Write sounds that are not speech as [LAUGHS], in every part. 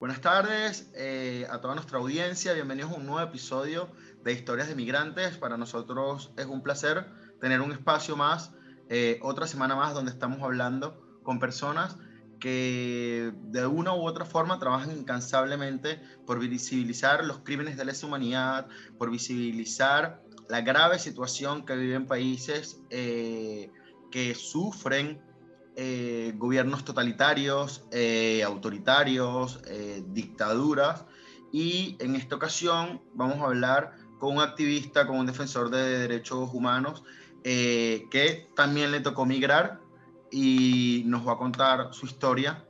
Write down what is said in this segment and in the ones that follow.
Buenas tardes eh, a toda nuestra audiencia, bienvenidos a un nuevo episodio de Historias de Migrantes. Para nosotros es un placer tener un espacio más, eh, otra semana más donde estamos hablando con personas que de una u otra forma trabajan incansablemente por visibilizar los crímenes de lesa humanidad, por visibilizar la grave situación que viven países eh, que sufren eh, gobiernos totalitarios, eh, autoritarios, eh, dictaduras. Y en esta ocasión vamos a hablar con un activista, con un defensor de derechos humanos, que también le tocó migrar y nos va a contar su historia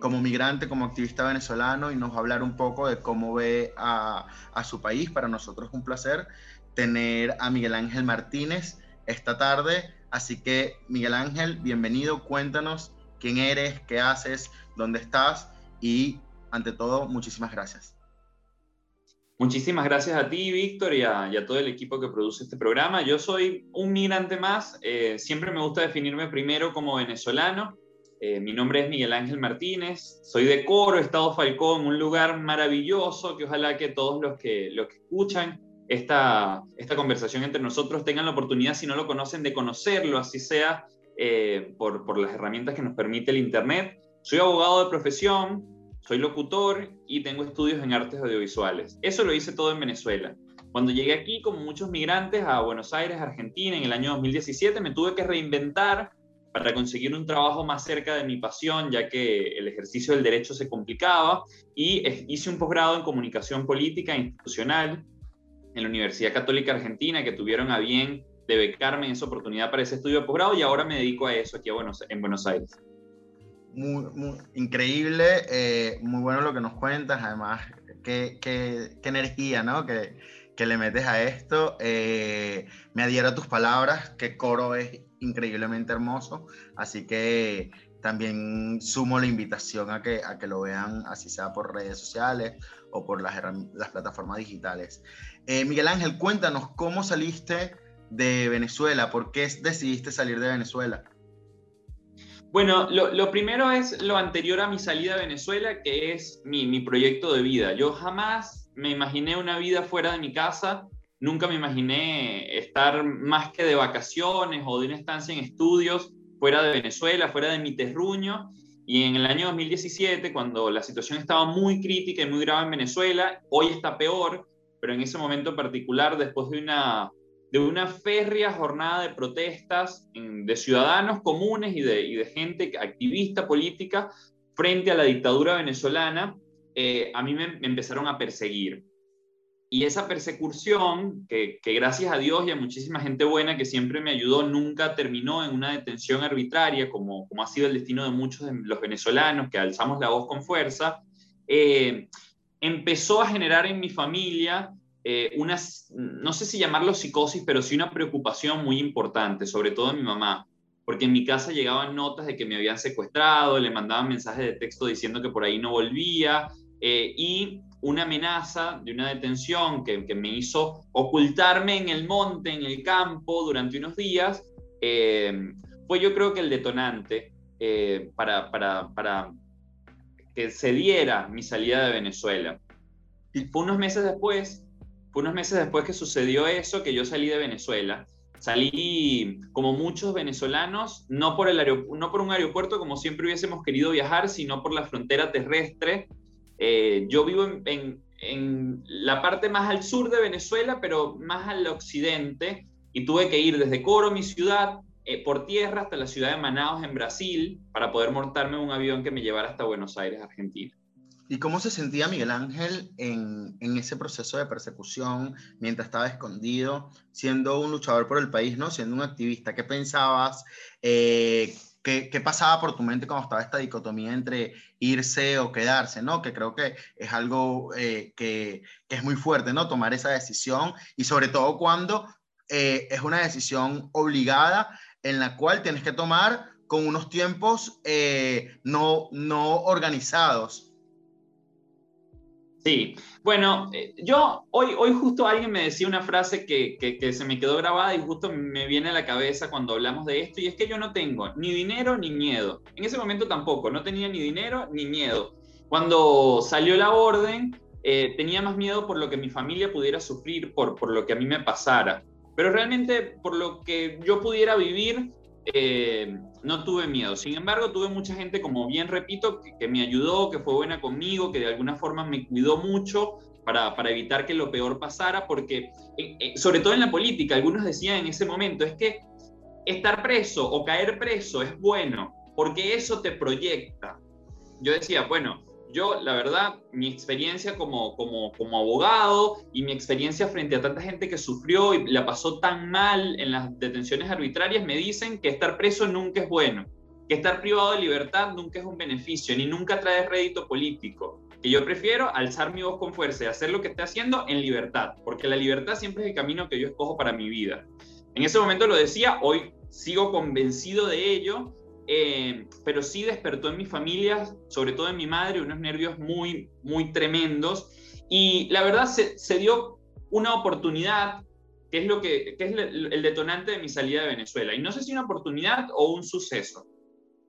como migrante, como activista venezolano y nos va a hablar un poco de cómo ve a, a su país. Para nosotros es un placer tener a Miguel Ángel Martínez esta tarde. Así que, Miguel Ángel, bienvenido. Cuéntanos quién eres, qué haces, dónde estás y, ante todo, muchísimas gracias. Muchísimas gracias a ti, Víctor, y a, todo el equipo que produce este programa. Yo soy un migrante más. Eh, siempre me gusta definirme primero como venezolano. Eh, mi nombre es Miguel Ángel Martínez. Soy de Coro, Estado Falcón, un lugar maravilloso que ojalá que todos los que, los que escuchan esta, esta conversación entre nosotros tengan la oportunidad, si no lo conocen, de conocerlo, así sea eh, por, por las herramientas que nos permite el Internet. Soy abogado de profesión, soy locutor y tengo estudios en artes audiovisuales. Eso lo hice todo en Venezuela. Cuando llegué aquí, como muchos migrantes, a Buenos Aires, Argentina, en el año 2017, me tuve que reinventar para conseguir un trabajo más cerca de mi pasión, ya que el ejercicio del derecho se complicaba, y hice un posgrado en comunicación política institucional en la Universidad Católica Argentina, que tuvieron a bien de becarme en esa oportunidad para ese estudio de posgrado y ahora me dedico a eso aquí a Buenos, en Buenos Aires. Muy, muy increíble, eh, muy bueno lo que nos cuentas, además, qué, qué, qué energía, ¿no? Que, que, le metes a esto. Eh, me adhiero a tus palabras, que coro es increíblemente hermoso, así que también sumo la invitación a que, a que lo vean, así sea por redes sociales o por las, las plataformas digitales. Eh, Miguel Ángel, cuéntanos cómo saliste de Venezuela, por qué decidiste salir de Venezuela. Bueno, lo, primero es lo anterior a mi salida de Venezuela, que es mi, mi, proyecto de vida. Yo jamás me imaginé una vida fuera de mi casa, nunca me imaginé estar más que de vacaciones o de una estancia en estudios fuera de Venezuela, fuera de mi terruño. Y en el año 2017, cuando la situación estaba muy crítica y muy grave en Venezuela, hoy está peor, pero en ese momento particular, después de una, de una férrea jornada de protestas de ciudadanos comunes y de, gente activista política frente a la dictadura venezolana, eh, a mí me, empezaron a perseguir. Y esa persecución, que, que, gracias a Dios y a muchísima gente buena que siempre me ayudó, nunca terminó en una detención arbitraria, como, como ha sido el destino de muchos de los venezolanos que alzamos la voz con fuerza, eh, empezó a generar en mi familia eh, una, no sé si llamarlo psicosis, pero sí una preocupación muy importante, sobre todo en mi mamá, porque en mi casa llegaban notas de que me habían secuestrado, le mandaban mensajes de texto diciendo que por ahí no volvía, eh, y una amenaza de una detención que, me hizo ocultarme en el monte, en el campo, durante unos días, eh, fue yo creo que el detonante para, para, para que se diera mi salida de Venezuela. Y fue unos meses después, fue unos meses después que sucedió eso, que yo salí de Venezuela. Salí como muchos venezolanos, no por, el no por un aeropuerto como siempre hubiésemos querido viajar, sino por la frontera terrestre. Eh, yo vivo en, en la parte más al sur de Venezuela, pero más al occidente, y tuve que ir desde Coro, mi ciudad, eh, por tierra hasta la ciudad de Manaus, en Brasil, para poder montarme un avión que me llevara hasta Buenos Aires, Argentina. ¿Y cómo se sentía Miguel Ángel en, en, ese proceso de persecución mientras estaba escondido, siendo un luchador por el país, ¿no? siendo un activista? ¿Qué pensabas? Eh, ¿qué, ¿qué, pasaba por tu mente cuando estaba esta dicotomía entre irse o quedarse? ¿no? Que creo que es algo eh, que, es muy fuerte, ¿no? tomar esa decisión y sobre todo cuando es una decisión obligada en la cual tienes que tomar con unos tiempos eh, no, no organizados. Sí, bueno, eh, yo hoy, hoy justo alguien me decía una frase que, que, se me quedó grabada y justo me viene a la cabeza cuando hablamos de esto y es que yo no tengo ni dinero ni miedo. En ese momento tampoco, no tenía ni dinero ni miedo. Cuando salió la orden, eh, tenía más miedo por lo que mi familia pudiera sufrir, por, por lo que a mí me pasara. Pero realmente por lo que yo pudiera vivir, eh, no tuve miedo. Sin embargo, tuve mucha gente, como bien repito, que, me ayudó, que fue buena conmigo, que de alguna forma me cuidó mucho para, para evitar que lo peor pasara, porque eh, eh, sobre todo en la política, algunos decían en ese momento, es que estar preso o caer preso es bueno, porque eso te proyecta. Yo decía, bueno, yo, la verdad, mi experiencia como, como, como abogado y mi experiencia frente a tanta gente que sufrió y la pasó tan mal en las detenciones arbitrarias me dicen que estar preso nunca es bueno, que estar privado de libertad nunca es un beneficio, ni nunca trae rédito político. Que yo prefiero alzar mi voz con fuerza y hacer lo que esté haciendo en libertad, porque la libertad siempre es el camino que yo escojo para mi vida. En ese momento lo decía, hoy sigo convencido de ello eh, pero sí despertó en mi familia, sobre todo en mi madre, unos nervios muy, muy tremendos. Y la verdad se, dio una oportunidad, que es, lo que, es el detonante de mi salida de Venezuela. Y no sé si una oportunidad o un suceso.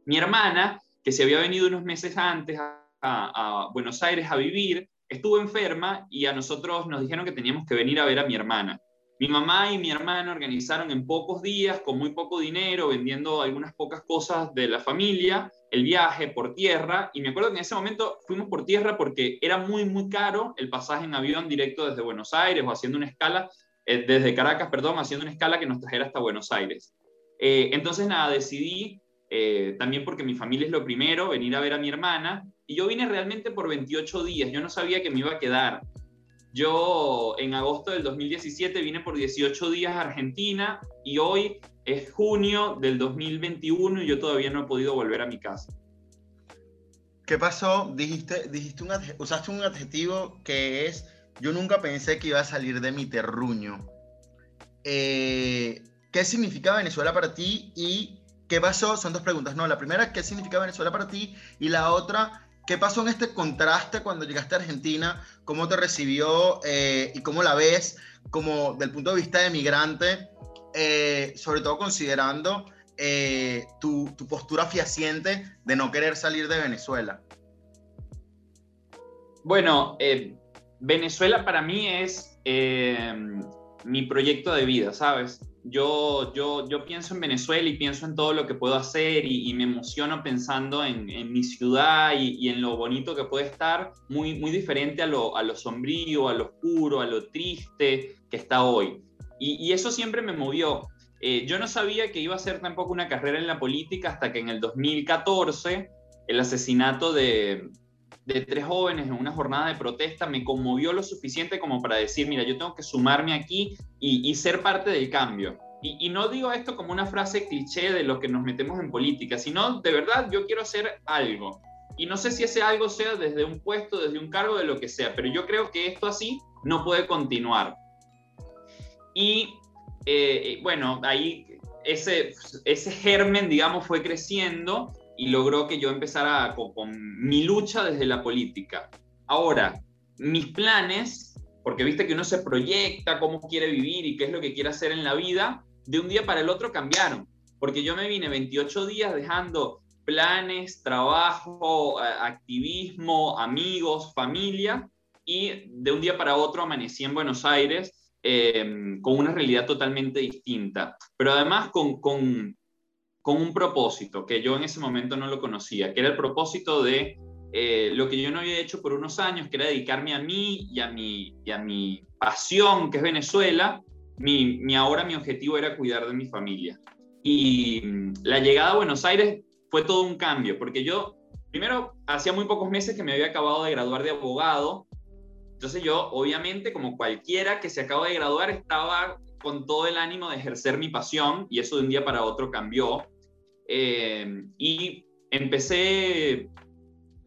Mi hermana, que se había venido unos meses antes a Buenos Aires a vivir, estuvo enferma y a nosotros nos dijeron que teníamos que venir a ver a mi hermana. Mi mamá y mi hermana organizaron en pocos días, con muy poco dinero, vendiendo algunas pocas cosas de la familia, el viaje por tierra. Y me acuerdo que en ese momento fuimos por tierra porque era muy, muy caro el pasaje en avión directo desde Buenos Aires o haciendo una escala, eh, desde Caracas, perdón, haciendo una escala que nos trajera hasta Buenos Aires. Eh, entonces, nada, decidí, eh, también porque mi familia es lo primero, venir a ver a mi hermana. Y yo vine realmente por 28 días, yo no sabía que me iba a quedar. Yo en agosto del 2017 vine por 18 días a Argentina y hoy es junio del 2021 y yo todavía no he podido volver a mi casa. ¿Qué pasó? Dijiste, dijiste usaste un adjetivo que es, yo nunca pensé que iba a salir de mi terruño. Eh, ¿Qué significa Venezuela para ti y qué pasó? Son dos preguntas. No, la primera, ¿qué significa Venezuela para ti? Y la otra, ¿Qué pasó en este contraste cuando llegaste a Argentina? ¿Cómo te recibió eh, y cómo la ves como del punto de vista de migrante, eh, sobre todo considerando eh, tu, tu, postura fehaciente de no querer salir de Venezuela? Bueno, Venezuela para mí es mi proyecto de vida, ¿sabes? Yo, yo, yo pienso en Venezuela y pienso en todo lo que puedo hacer y, me emociono pensando en, mi ciudad y, en lo bonito que puede estar, muy, muy diferente a lo, a lo sombrío, a lo oscuro, a lo triste que está hoy. Y, eso siempre me movió. Eh, yo no sabía que iba a ser tampoco una carrera en la política hasta que en el 2014 el asesinato de, de tres jóvenes en una jornada de protesta me conmovió lo suficiente como para decir, mira, yo tengo que sumarme aquí y, ser parte del cambio. Y, no digo esto como una frase cliché de lo que nos metemos en política, sino de verdad yo quiero hacer algo. Y no sé si ese algo sea desde un puesto, desde un cargo, de lo que sea, pero yo creo que esto así no puede continuar. Y eh, bueno, ahí ese, ese germen, digamos, fue creciendo y logró que yo empezara con, mi lucha desde la política. Ahora, mis planes, porque viste que uno se proyecta cómo quiere vivir y qué es lo que quiere hacer en la vida, de un día para el otro cambiaron, porque yo me vine 28 días dejando planes, trabajo, activismo, amigos, familia, y de un día para otro amanecí en Buenos Aires eh, con una realidad totalmente distinta, pero además con, con, con un propósito que yo en ese momento no lo conocía, que era el propósito de eh, lo que yo no había hecho por unos años, que era dedicarme a mí y a mi, y a mi pasión, que es Venezuela. Mi, mi ahora mi objetivo era cuidar de mi familia. Y mm, la llegada a Buenos Aires fue todo un cambio, porque yo, primero, hacía muy pocos meses que me había acabado de graduar de abogado, entonces yo, obviamente, como cualquiera que se acaba de graduar, estaba con todo el ánimo de ejercer mi pasión y eso de un día para otro cambió. Eh, y empecé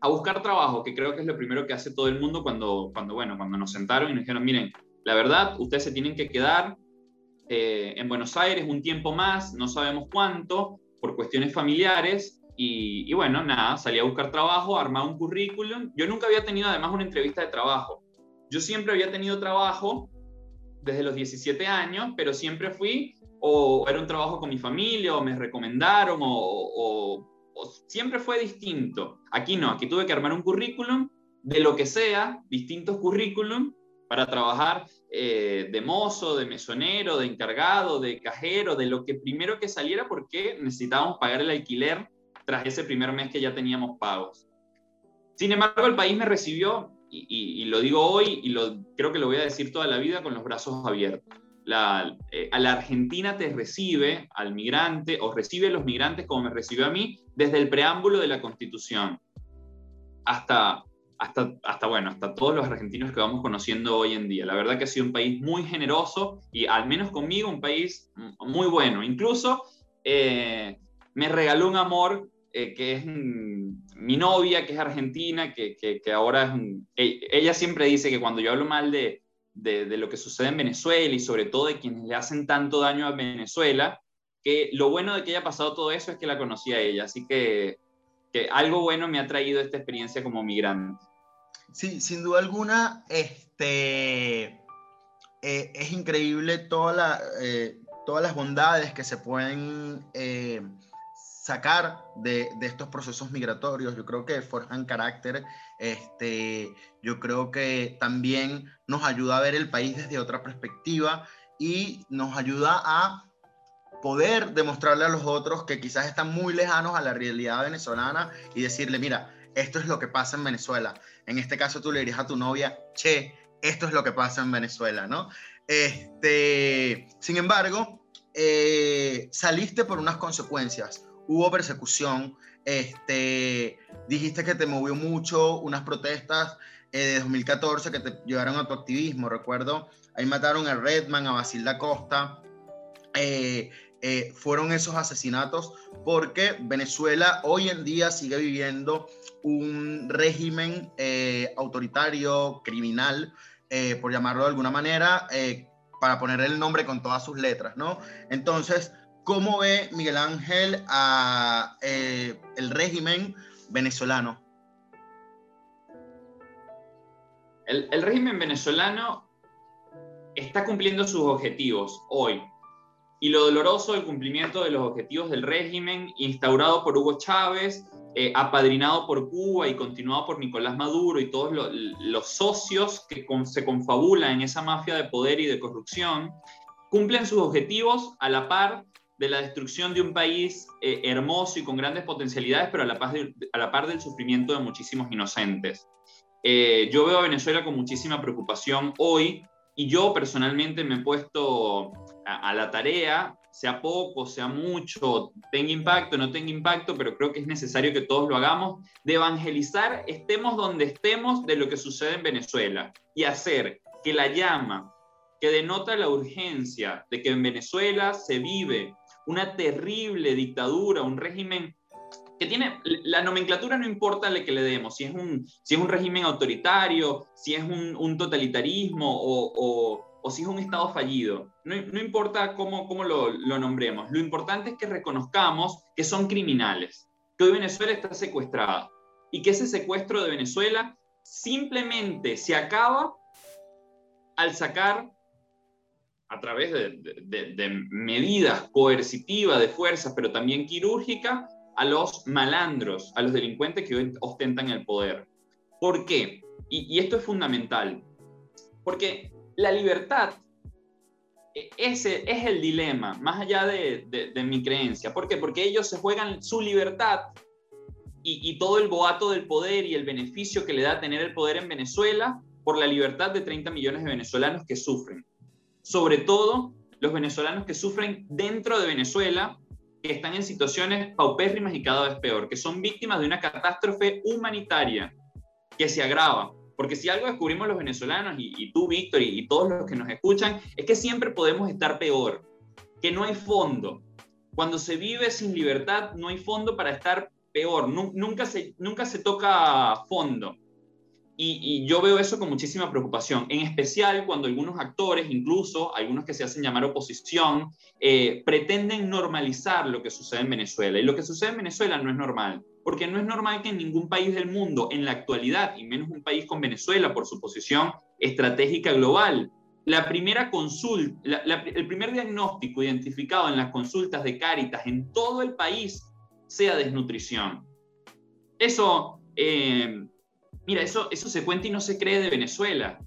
a buscar trabajo, que creo que es lo primero que hace todo el mundo cuando, cuando, bueno, cuando nos sentaron y nos dijeron, miren, la verdad, ustedes se tienen que quedar eh, en Buenos Aires un tiempo más, no sabemos cuánto, por cuestiones familiares. Y, y, bueno, nada, salí a buscar trabajo, armar un currículum. Yo nunca había tenido además una entrevista de trabajo. Yo siempre había tenido trabajo desde los 17 años, pero siempre fui o era un trabajo con mi familia, o me recomendaron, o, siempre fue distinto. Aquí no, aquí tuve que armar un currículum de lo que sea, distintos currículum para trabajar eh, de mozo, de mesonero, de encargado, de cajero, de lo que primero que saliera porque necesitábamos pagar el alquiler tras ese primer mes que ya teníamos pagos. Sin embargo, el país me recibió, y, lo digo hoy y lo, creo que lo voy a decir toda la vida, con los brazos abiertos. La, eh, la Argentina te recibe al migrante o recibe a los migrantes como me recibió a mí desde el preámbulo de la Constitución hasta, hasta, hasta, bueno, hasta todos los argentinos que vamos conociendo hoy en día. La verdad que ha sido un país muy generoso y al menos conmigo un país muy bueno. Incluso eh, me regaló un amor eh, que es mi novia, que es argentina, que, que, ahora es... E, ella siempre dice que cuando yo hablo mal de, de, lo que sucede en Venezuela y sobre todo de quienes le hacen tanto daño a Venezuela, que lo bueno de que haya pasado todo eso es que la conocí a ella. Así que, que algo bueno me ha traído esta experiencia como migrante. Sí, sin duda alguna, este, eh, es increíble toda la, eh, todas las bondades que se pueden sacar de, estos procesos migratorios. Yo creo que forjan carácter. Este, yo creo que también nos ayuda a ver el país desde otra perspectiva y nos ayuda a poder demostrarle a los otros que quizás están muy lejanos a la realidad venezolana y decirle, mira, esto es lo que pasa en Venezuela. En este caso tú le dirías a tu novia, che, esto es lo que pasa en Venezuela, ¿no? Este, sin embargo, eh, saliste por unas consecuencias hubo persecución. Este, dijiste que te movió mucho unas protestas eh, de 2014 que te llevaron a tu activismo, recuerdo. Ahí mataron a Redman, a Basil da Costa. Eh, eh, fueron esos asesinatos porque Venezuela hoy en día sigue viviendo un régimen autoritario, criminal, por llamarlo de alguna manera, para poner el nombre con todas sus letras, ¿no? Entonces, ¿Cómo ve Miguel Ángel a eh, el régimen venezolano? El, régimen venezolano está cumpliendo sus objetivos hoy. Y lo doloroso del cumplimiento de los objetivos del régimen instaurado por Hugo Chávez, eh, apadrinado por Cuba y continuado por Nicolás Maduro y todos los socios que se confabulan en esa mafia de poder y de corrupción, cumplen sus objetivos a la par de la destrucción de un país eh, hermoso y con grandes potencialidades, pero a la, a la par del sufrimiento de muchísimos inocentes. Eh, yo veo a Venezuela con muchísima preocupación hoy y yo personalmente me he puesto a, a la tarea, sea poco, sea mucho, tenga impacto, no tenga impacto, pero creo que es necesario que todos lo hagamos, de evangelizar, estemos donde estemos, de lo que sucede en Venezuela y hacer que la llama que denota la urgencia de que en Venezuela se vive una terrible dictadura, un régimen que tiene, la nomenclatura no importa le que le demos, si es un, si es un régimen autoritario, si es un, totalitarismo o, o, si es un Estado fallido. No, no importa cómo, cómo lo, lo, nombremos. Lo importante es que reconozcamos que son criminales, que hoy Venezuela está secuestrada y que ese secuestro de Venezuela simplemente se acaba al sacar a través de, medidas coercitivas, de fuerzas, pero también quirúrgicas, a los malandros, a los delincuentes que ostentan el poder. ¿Por qué? Y, esto es fundamental. Porque la libertad, e, ese es el dilema, más allá de, mi creencia. ¿Por qué? Porque ellos se juegan su libertad y, y todo el boato del poder y el beneficio que le da tener el poder en Venezuela por la libertad de 30 millones de venezolanos que sufren sobre todo los venezolanos que sufren dentro de Venezuela, que están en situaciones paupérrimas y cada vez peor, que son víctimas de una catástrofe humanitaria que se agrava. Porque si algo descubrimos los venezolanos, y, tú, Víctor, y, todos los que nos escuchan, es que siempre podemos estar peor, que no hay fondo. Cuando se vive sin libertad, no hay fondo para estar peor, nunca se, nunca se toca fondo. Y, yo veo eso con muchísima preocupación, en especial cuando algunos actores, incluso algunos que se hacen llamar oposición, eh, pretenden normalizar lo que sucede en Venezuela. Y lo que sucede en Venezuela no es normal, porque no es normal que en ningún país del mundo, en la actualidad, y menos un país con Venezuela por su posición estratégica global, la primera consulta, el primer diagnóstico identificado en las consultas de Cáritas en todo el país sea desnutrición. Eso, eh, mira, eso, eso se cuenta y no se cree de Venezuela.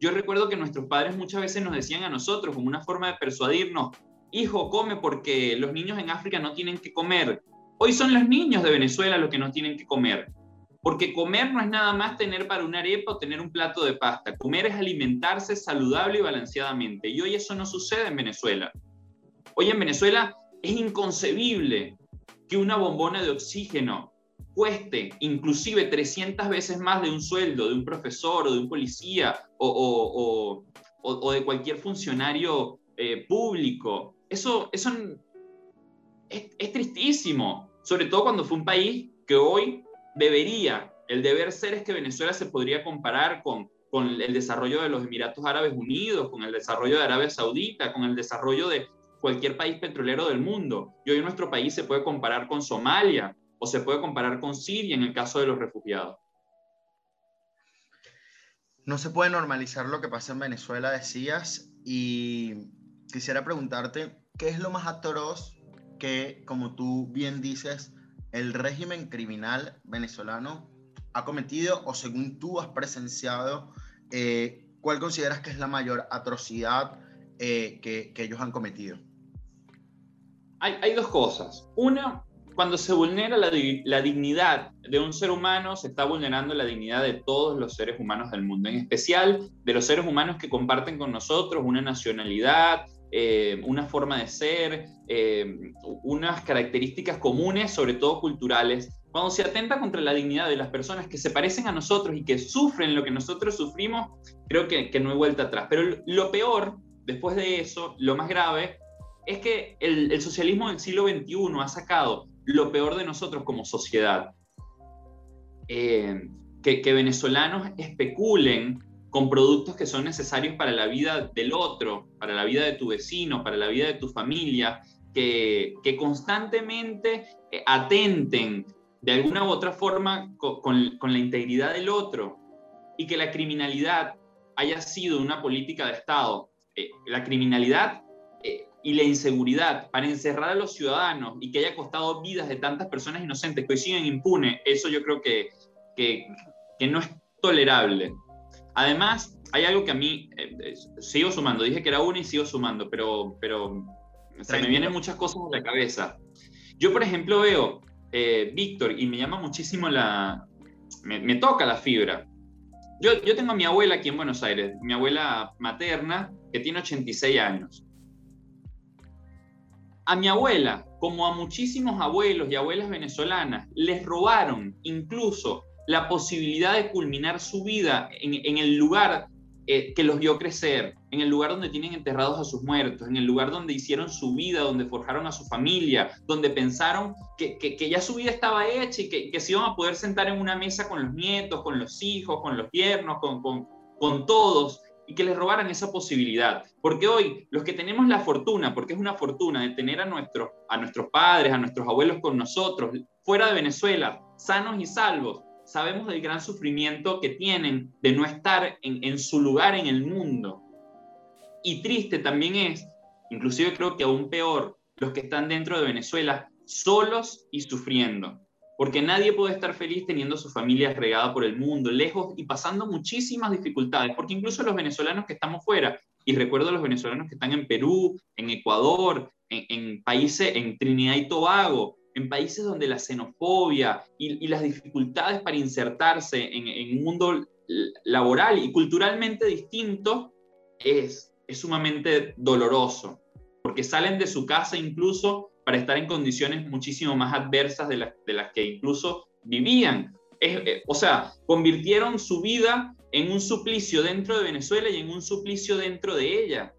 Yo recuerdo que nuestros padres muchas veces nos decían a nosotros, como una forma de persuadirnos, hijo, come porque los niños en África no tienen que comer. Hoy son los niños de Venezuela los que no tienen que comer. Porque comer no es nada más tener para una arepa o tener un plato de pasta. Comer es alimentarse saludable y balanceadamente. Y hoy eso no sucede en Venezuela. Hoy en Venezuela es inconcebible que una bombona de oxígeno cueste inclusive 300 veces más de un sueldo de un profesor o de un policía o, de cualquier funcionario eh, público. Eso, eso es, es tristísimo, sobre todo cuando fue un país que hoy debería, el deber ser es que Venezuela se podría comparar con, con el desarrollo de los Emiratos Árabes Unidos, con el desarrollo de Arabia Saudita, con el desarrollo de cualquier país petrolero del mundo. Y hoy nuestro país se puede comparar con Somalia o se puede comparar con Siria en el caso de los refugiados. No se puede normalizar lo que pasa en Venezuela, decías, y quisiera preguntarte, ¿qué es lo más atroz que, como tú bien dices, el régimen criminal venezolano ha cometido o según tú has presenciado, eh, ¿cuál consideras que es la mayor atrocidad eh, que, ellos han cometido? Hay, dos cosas. Una, cuando se vulnera la, la, dignidad de un ser humano, se está vulnerando la dignidad de todos los seres humanos del mundo, en especial de los seres humanos que comparten con nosotros una nacionalidad, eh, una forma de ser, eh, unas características comunes, sobre todo culturales, cuando se atenta contra la dignidad de las personas que se parecen a nosotros y que sufren lo que nosotros sufrimos, creo que, no hay vuelta atrás. Pero lo peor, después de eso, lo más grave, es que el, socialismo del siglo XXI ha sacado lo peor de nosotros como sociedad. Eh, que, venezolanos especulen con productos que son necesarios para la vida del otro, para la vida de tu vecino, para la vida de tu familia, que, constantemente eh, atenten de alguna u otra forma con, la integridad del otro y que la criminalidad haya sido una política de Estado. Eh, la criminalidad y la inseguridad para encerrar a los ciudadanos y que haya costado vidas de tantas personas inocentes que hoy siguen impunes, eso yo creo que, que, que no es tolerable. Además, hay algo que a mí eh, eh, sigo sumando. Dije que era una y sigo sumando, pero, pero se me vienen muchas cosas a la cabeza. Yo, por ejemplo, veo, eh, Víctor, y me llama muchísimo la. Me, toca la fibra. Yo, yo tengo a mi abuela aquí en Buenos Aires, mi abuela materna, que tiene 86 años. A mi abuela, como a muchísimos abuelos y abuelas venezolanas, les robaron incluso la posibilidad de culminar su vida en, el lugar eh, que los vio crecer, en el lugar donde tienen enterrados a sus muertos, en el lugar donde hicieron su vida, donde forjaron a su familia, donde pensaron que, ya su vida estaba hecha y que, se iban a poder sentar en una mesa con los nietos, con los hijos, con los yernos, con, con todos, y que les robaran esa posibilidad. Porque hoy los que tenemos la fortuna, porque es una fortuna de tener a, nuestros a nuestros padres, a nuestros abuelos con nosotros, fuera de Venezuela, sanos y salvos, sabemos del gran sufrimiento que tienen de no estar en, su lugar en el mundo. Y triste también es, inclusive creo que aún peor, los que están dentro de Venezuela solos y sufriendo. Porque nadie puede estar feliz teniendo su familia regada por el mundo, lejos y pasando muchísimas dificultades. Porque incluso los venezolanos que estamos fuera, y recuerdo a los venezolanos que están en Perú, en Ecuador, en, en países, en Trinidad y Tobago, en países donde la xenofobia y, las dificultades para insertarse en, un mundo laboral y culturalmente distinto es, es sumamente doloroso, porque salen de su casa incluso para estar en condiciones muchísimo más adversas de, las que incluso vivían. Eh, o sea, convirtieron su vida en un suplicio dentro de Venezuela y en un suplicio dentro de ella.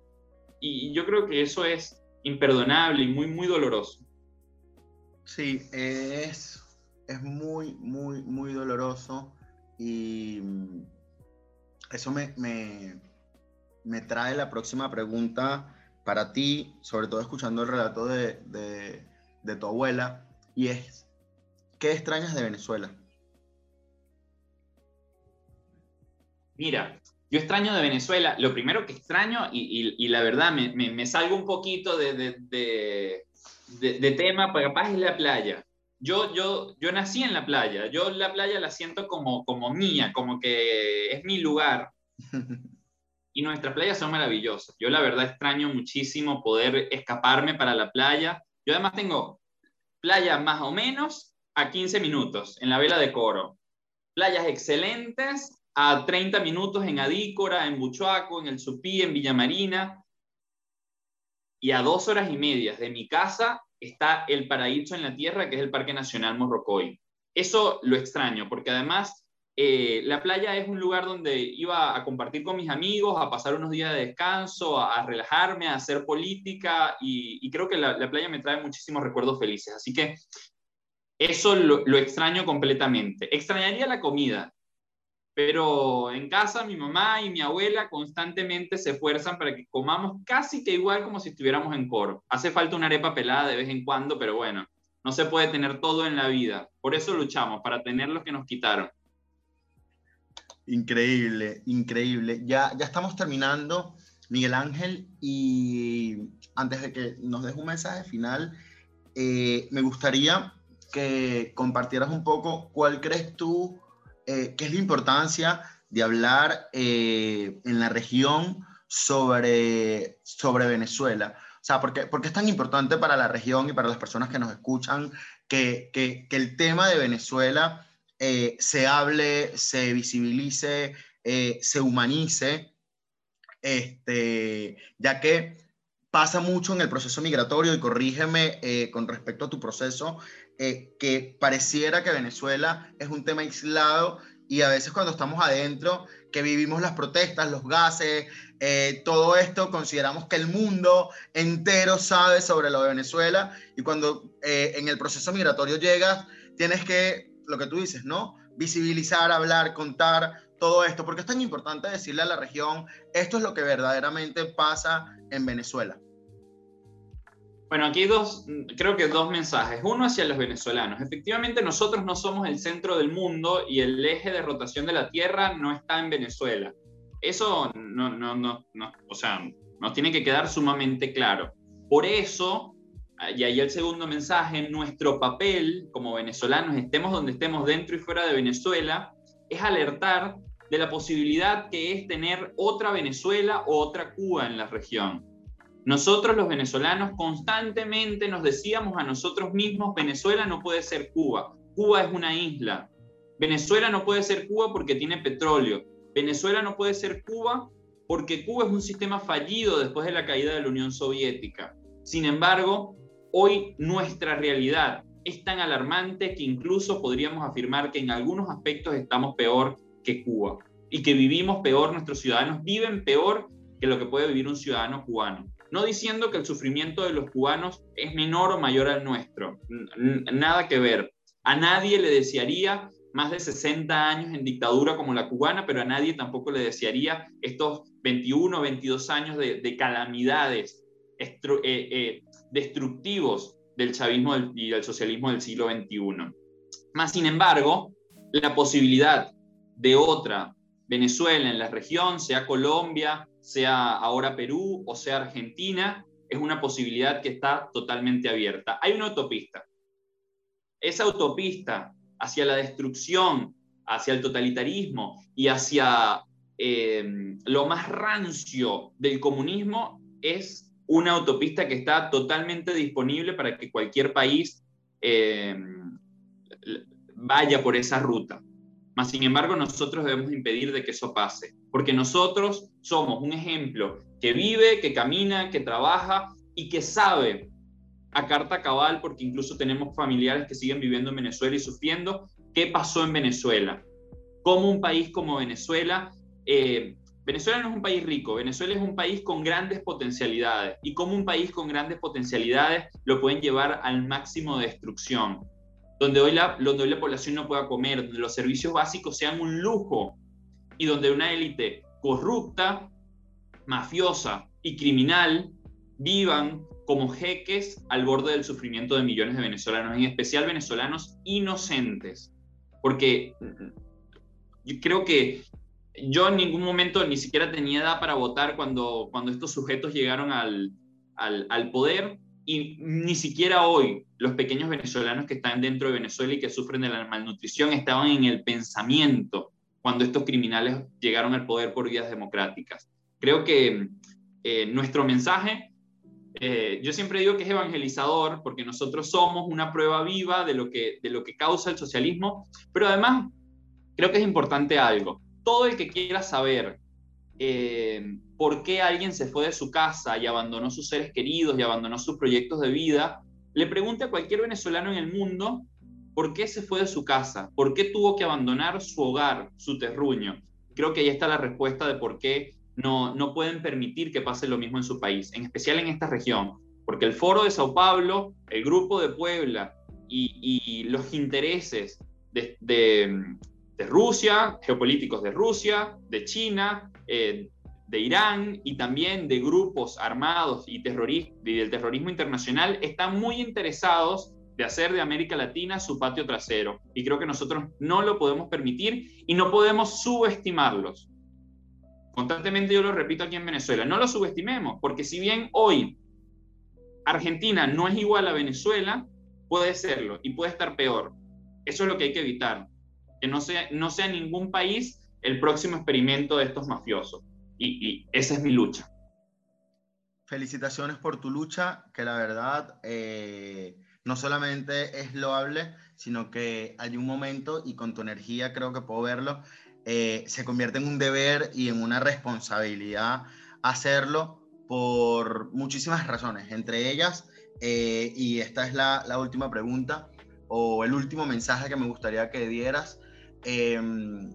Y yo creo que eso es imperdonable y muy, muy doloroso. Sí, es, es muy, muy, muy doloroso y mm, eso me, me, trae la próxima pregunta para ti, sobre todo escuchando el relato de, tu abuela, y es, ¿qué extrañas de Venezuela? Mira, yo extraño de Venezuela, lo primero que extraño, y, la verdad me, me, salgo un poquito de, de, tema, capaz es la playa. yo, yo, yo nací en la playa, yo la playa la siento como, como mía, como que es mi lugar. [LAUGHS] Y nuestras playas son maravillosas. Yo la verdad extraño muchísimo poder escaparme para la playa. Yo además tengo playa más o menos a 15 minutos en la vela de Coro. Playas excelentes a 30 minutos en Adícora, en Buchuaco, en el Supí, en Villa Marina. Y a dos horas y media de mi casa está el paraíso en la tierra, que es el Parque Nacional Morrocoy. Eso lo extraño, porque además eh, la playa es un lugar donde iba a compartir con mis amigos, a pasar unos días de descanso, a, relajarme, a hacer política, y, creo que la, playa me trae muchísimos recuerdos felices. Así que eso lo extraño completamente. Extrañaría la comida, pero en casa mi mamá y mi abuela constantemente se esfuerzan para que comamos casi que igual como si estuviéramos en coro. Hace falta una arepa pelada de vez en cuando, pero bueno, no se puede tener todo en la vida. Por eso luchamos, para tener lo que nos quitaron. Increíble, increíble. Ya, ya estamos terminando, Miguel Ángel, y antes de que nos deje un mensaje final, eh, me gustaría que compartieras un poco cuál crees tú eh, qué es la importancia de hablar eh, en la región sobre, sobre Venezuela. O sea, ¿por qué, es tan importante para la región y para las personas que nos escuchan que, que, el tema de Venezuela eh, se hable, se visibilice, se humanice, este, ya que pasa mucho en el proceso migratorio y corrígeme con respecto a tu proceso, eh, que pareciera que Venezuela es un tema aislado y a veces cuando estamos adentro, que vivimos las protestas, los gases, eh, todo esto, consideramos que el mundo entero sabe sobre lo de Venezuela y cuando eh, en el proceso migratorio llegas, tienes que, lo que tú dices, ¿no? Visibilizar, hablar, contar todo esto, porque es tan importante decirle a la región, esto es lo que verdaderamente pasa en Venezuela. Bueno, aquí dos, creo que dos mensajes. Uno hacia los venezolanos. Efectivamente, nosotros no somos el centro del mundo y el eje de rotación de la Tierra no está en Venezuela. Eso no, no, no, no o sea, nos tiene que quedar sumamente claro. Por eso, y ahí el segundo mensaje, nuestro papel como venezolanos, estemos donde estemos dentro y fuera de Venezuela, es alertar de la posibilidad que es tener otra Venezuela o otra Cuba en la región. Nosotros los venezolanos constantemente nos decíamos a nosotros mismos, Venezuela no puede ser Cuba, Cuba es una isla, Venezuela no puede ser Cuba porque tiene petróleo, Venezuela no puede ser Cuba porque Cuba es un sistema fallido después de la caída de la Unión Soviética. Sin embargo, hoy nuestra realidad es tan alarmante que incluso podríamos afirmar que en algunos aspectos estamos peor que Cuba y que vivimos peor, nuestros ciudadanos viven peor que lo que puede vivir un ciudadano cubano no diciendo que el sufrimiento de los cubanos es menor o mayor al nuestro, nada que ver. A nadie le desearía más de 60 años en dictadura como la cubana, pero a nadie tampoco le desearía estos 21 o 22 años de, calamidades eh, eh, destructivos del chavismo y del socialismo del siglo XXI. Más sin embargo, la posibilidad de otra Venezuela en la región, sea Colombia, sea ahora Perú o sea Argentina, es una posibilidad que está totalmente abierta. Hay una autopista. Esa autopista hacia la destrucción, hacia el totalitarismo y hacia eh, lo más rancio del comunismo es una autopista que está totalmente disponible para que cualquier país eh, vaya por esa ruta. Mas, sin embargo, nosotros debemos impedir de que eso pase, porque nosotros somos un ejemplo que vive, que camina, que trabaja y que sabe a carta cabal, porque incluso tenemos familiares que siguen viviendo en Venezuela y sufriendo, qué pasó en Venezuela. Como un país como Venezuela, eh, Venezuela no es un país rico, Venezuela es un país con grandes potencialidades y como un país con grandes potencialidades lo pueden llevar al máximo de destrucción donde hoy, la, donde la población no pueda comer, donde los servicios básicos sean un lujo y donde una élite corrupta, mafiosa y criminal vivan como jeques al borde del sufrimiento de millones de venezolanos, en especial venezolanos inocentes. Porque yo creo que yo en ningún momento ni siquiera tenía edad para votar cuando, cuando estos sujetos llegaron al, al, poder y ni siquiera hoy los pequeños venezolanos que están dentro de Venezuela y que sufren de la malnutrición estaban en el pensamiento cuando estos criminales llegaron al poder por vías democráticas. Creo que eh, nuestro mensaje, eh, yo siempre digo que es evangelizador, porque nosotros somos una prueba viva de lo que, de lo que causa el socialismo, pero además creo que es importante algo. Todo el que quiera saber eh, por qué alguien se fue de su casa y abandonó sus seres queridos y abandonó sus proyectos de vida, le pregunte a cualquier venezolano en el mundo por qué se fue de su casa, por qué tuvo que abandonar su hogar, su terruño. Creo que ahí está la respuesta de por qué no, no pueden permitir que pase lo mismo en su país, en especial en esta región, porque el foro de Sao Paulo, el grupo de Puebla y, los intereses de, de Rusia, geopolíticos de Rusia, de China, eh, de Irán y también de grupos armados y, y del terrorismo internacional están muy interesados de hacer de América Latina su patio trasero. Y creo que nosotros no lo podemos permitir y no podemos subestimarlos. Constantemente yo lo repito aquí en Venezuela, no lo subestimemos, porque si bien hoy Argentina no es igual a Venezuela, puede serlo y puede estar peor. Eso es lo que hay que evitar que no sea, no ningún país el próximo experimento de estos mafiosos. Y, esa es mi lucha. Felicitaciones por tu lucha, que la verdad eh, no solamente es loable, sino que hay un momento, y con tu energía creo que puedo verlo, eh, se convierte en un deber y en una responsabilidad hacerlo por muchísimas razones, entre ellas, eh, y esta es la última pregunta, o el último mensaje que me gustaría que dieras, Em,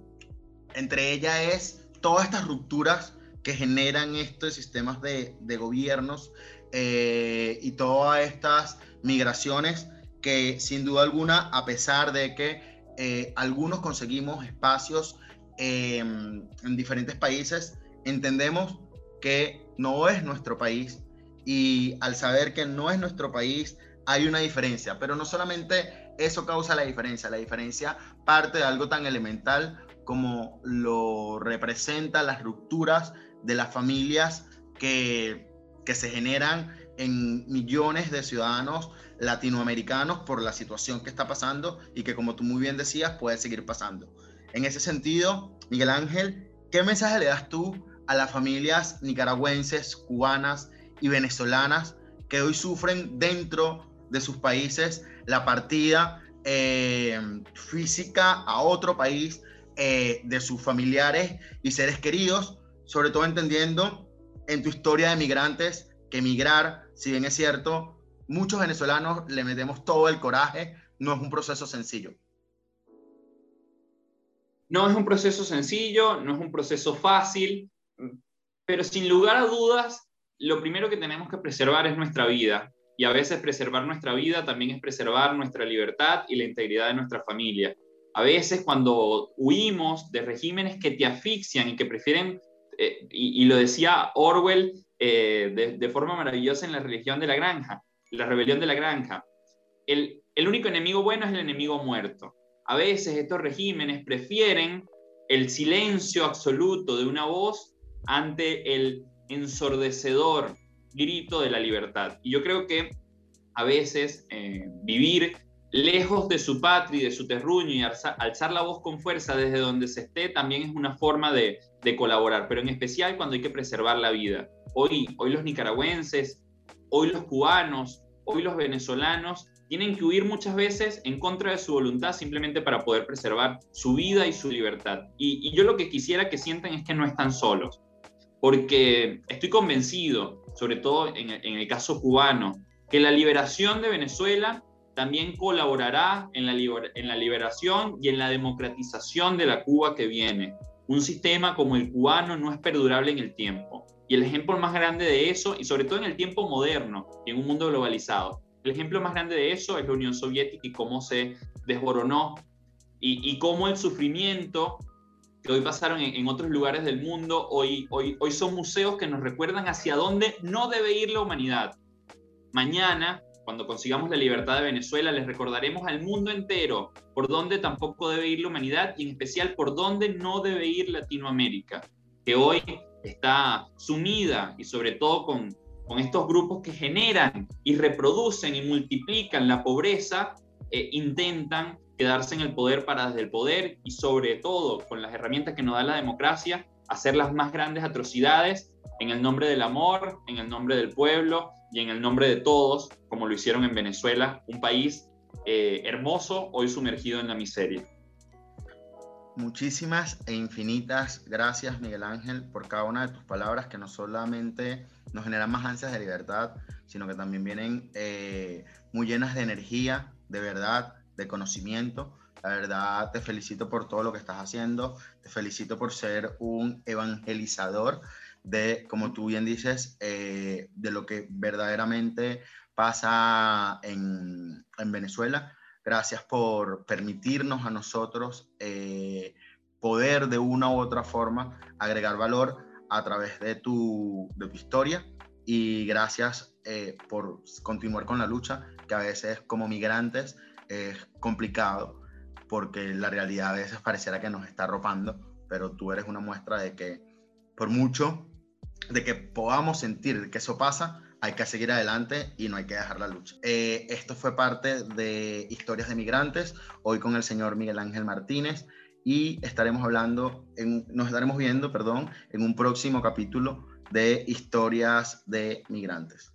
entre ellas es todas estas rupturas que generan estos sistemas de, gobiernos eh, y todas estas migraciones que sin duda alguna, a pesar de que eh, algunos conseguimos espacios em, en diferentes países, entendemos que no es nuestro país y al saber que no es nuestro país hay una diferencia, pero no solamente eso causa la diferencia. La diferencia parte de algo tan elemental como lo representan las rupturas de las familias que, se generan en millones de ciudadanos latinoamericanos por la situación que está pasando y que como tú muy bien decías puede seguir pasando. En ese sentido, Miguel Ángel, ¿qué mensaje le das tú a las familias nicaragüenses, cubanas y venezolanas que hoy sufren dentro de sus países la partida eh, física a otro país eh, de sus familiares y seres queridos, sobre todo entendiendo en tu historia de migrantes que emigrar, si bien es cierto, muchos venezolanos le metemos todo el coraje, no es un proceso sencillo. No es un proceso sencillo, no es un proceso fácil, pero sin lugar a dudas, lo primero que tenemos que preservar es nuestra vida y a veces preservar nuestra vida también es preservar nuestra libertad y la integridad de nuestra familia. A veces cuando huimos de regímenes que te asfixian y que prefieren, eh, y, lo decía Orwell eh, de, forma maravillosa en la religión de la granja, la rebelión de la granja, el, el único enemigo bueno es el enemigo muerto. A veces estos regímenes prefieren el silencio absoluto de una voz ante el ensordecedor grito de la libertad. Y yo creo que a veces eh, vivir lejos de su patria y de su terruño y alzar, la voz con fuerza desde donde se esté también es una forma de, colaborar, pero en especial cuando hay que preservar la vida. Hoy, hoy los nicaragüenses, hoy los cubanos, hoy los venezolanos tienen que huir muchas veces en contra de su voluntad simplemente para poder preservar su vida y su libertad. Y, yo lo que quisiera que sientan es que no están solos, porque estoy convencido sobre todo en, el caso cubano, que la liberación de Venezuela también colaborará en la, liberación y en la democratización de la Cuba que viene. Un sistema como el cubano no es perdurable en el tiempo. Y el ejemplo más grande de eso, y sobre todo en el tiempo moderno y en un mundo globalizado, el ejemplo más grande de eso es la Unión Soviética y cómo se desboronó y cómo el sufrimiento que hoy pasaron en, otros lugares del mundo, hoy, hoy, hoy son museos que nos recuerdan hacia dónde no debe ir la humanidad. Mañana, cuando consigamos la libertad de Venezuela, les recordaremos al mundo entero por dónde tampoco debe ir la humanidad y en especial por dónde no debe ir Latinoamérica, que hoy está sumida y sobre todo con, con estos grupos que generan y reproducen y multiplican la pobreza, eh, intentan quedarse en el poder para desde el poder y sobre todo con las herramientas que nos da la democracia, hacer las más grandes atrocidades en el nombre del amor, en el nombre del pueblo y en el nombre de todos, como lo hicieron en Venezuela, un país eh, hermoso, hoy sumergido en la miseria. Muchísimas e infinitas gracias, Miguel Ángel, por cada una de tus palabras que no solamente nos generan más ansias de libertad, sino que también vienen eh, muy llenas de energía, de verdad, de conocimiento. La verdad, te felicito por todo lo que estás haciendo, te felicito por ser un evangelizador de, como tú bien dices, eh, de lo que verdaderamente pasa en, en Venezuela. Gracias por permitirnos a nosotros eh, poder de una u otra forma agregar valor a través de tu, de tu historia. Y gracias eh, por continuar con la lucha, que a veces como migrantes es complicado porque la realidad a veces pareciera que nos está arropando, pero tú eres una muestra de que por mucho de que podamos sentir que eso pasa, hay que seguir adelante y no hay que dejar la lucha. Eh, esto fue parte de Historias de Migrantes, hoy con el señor Miguel Ángel Martínez y estaremos hablando, nos estaremos viendo, perdón, en un próximo capítulo de Historias de Migrantes.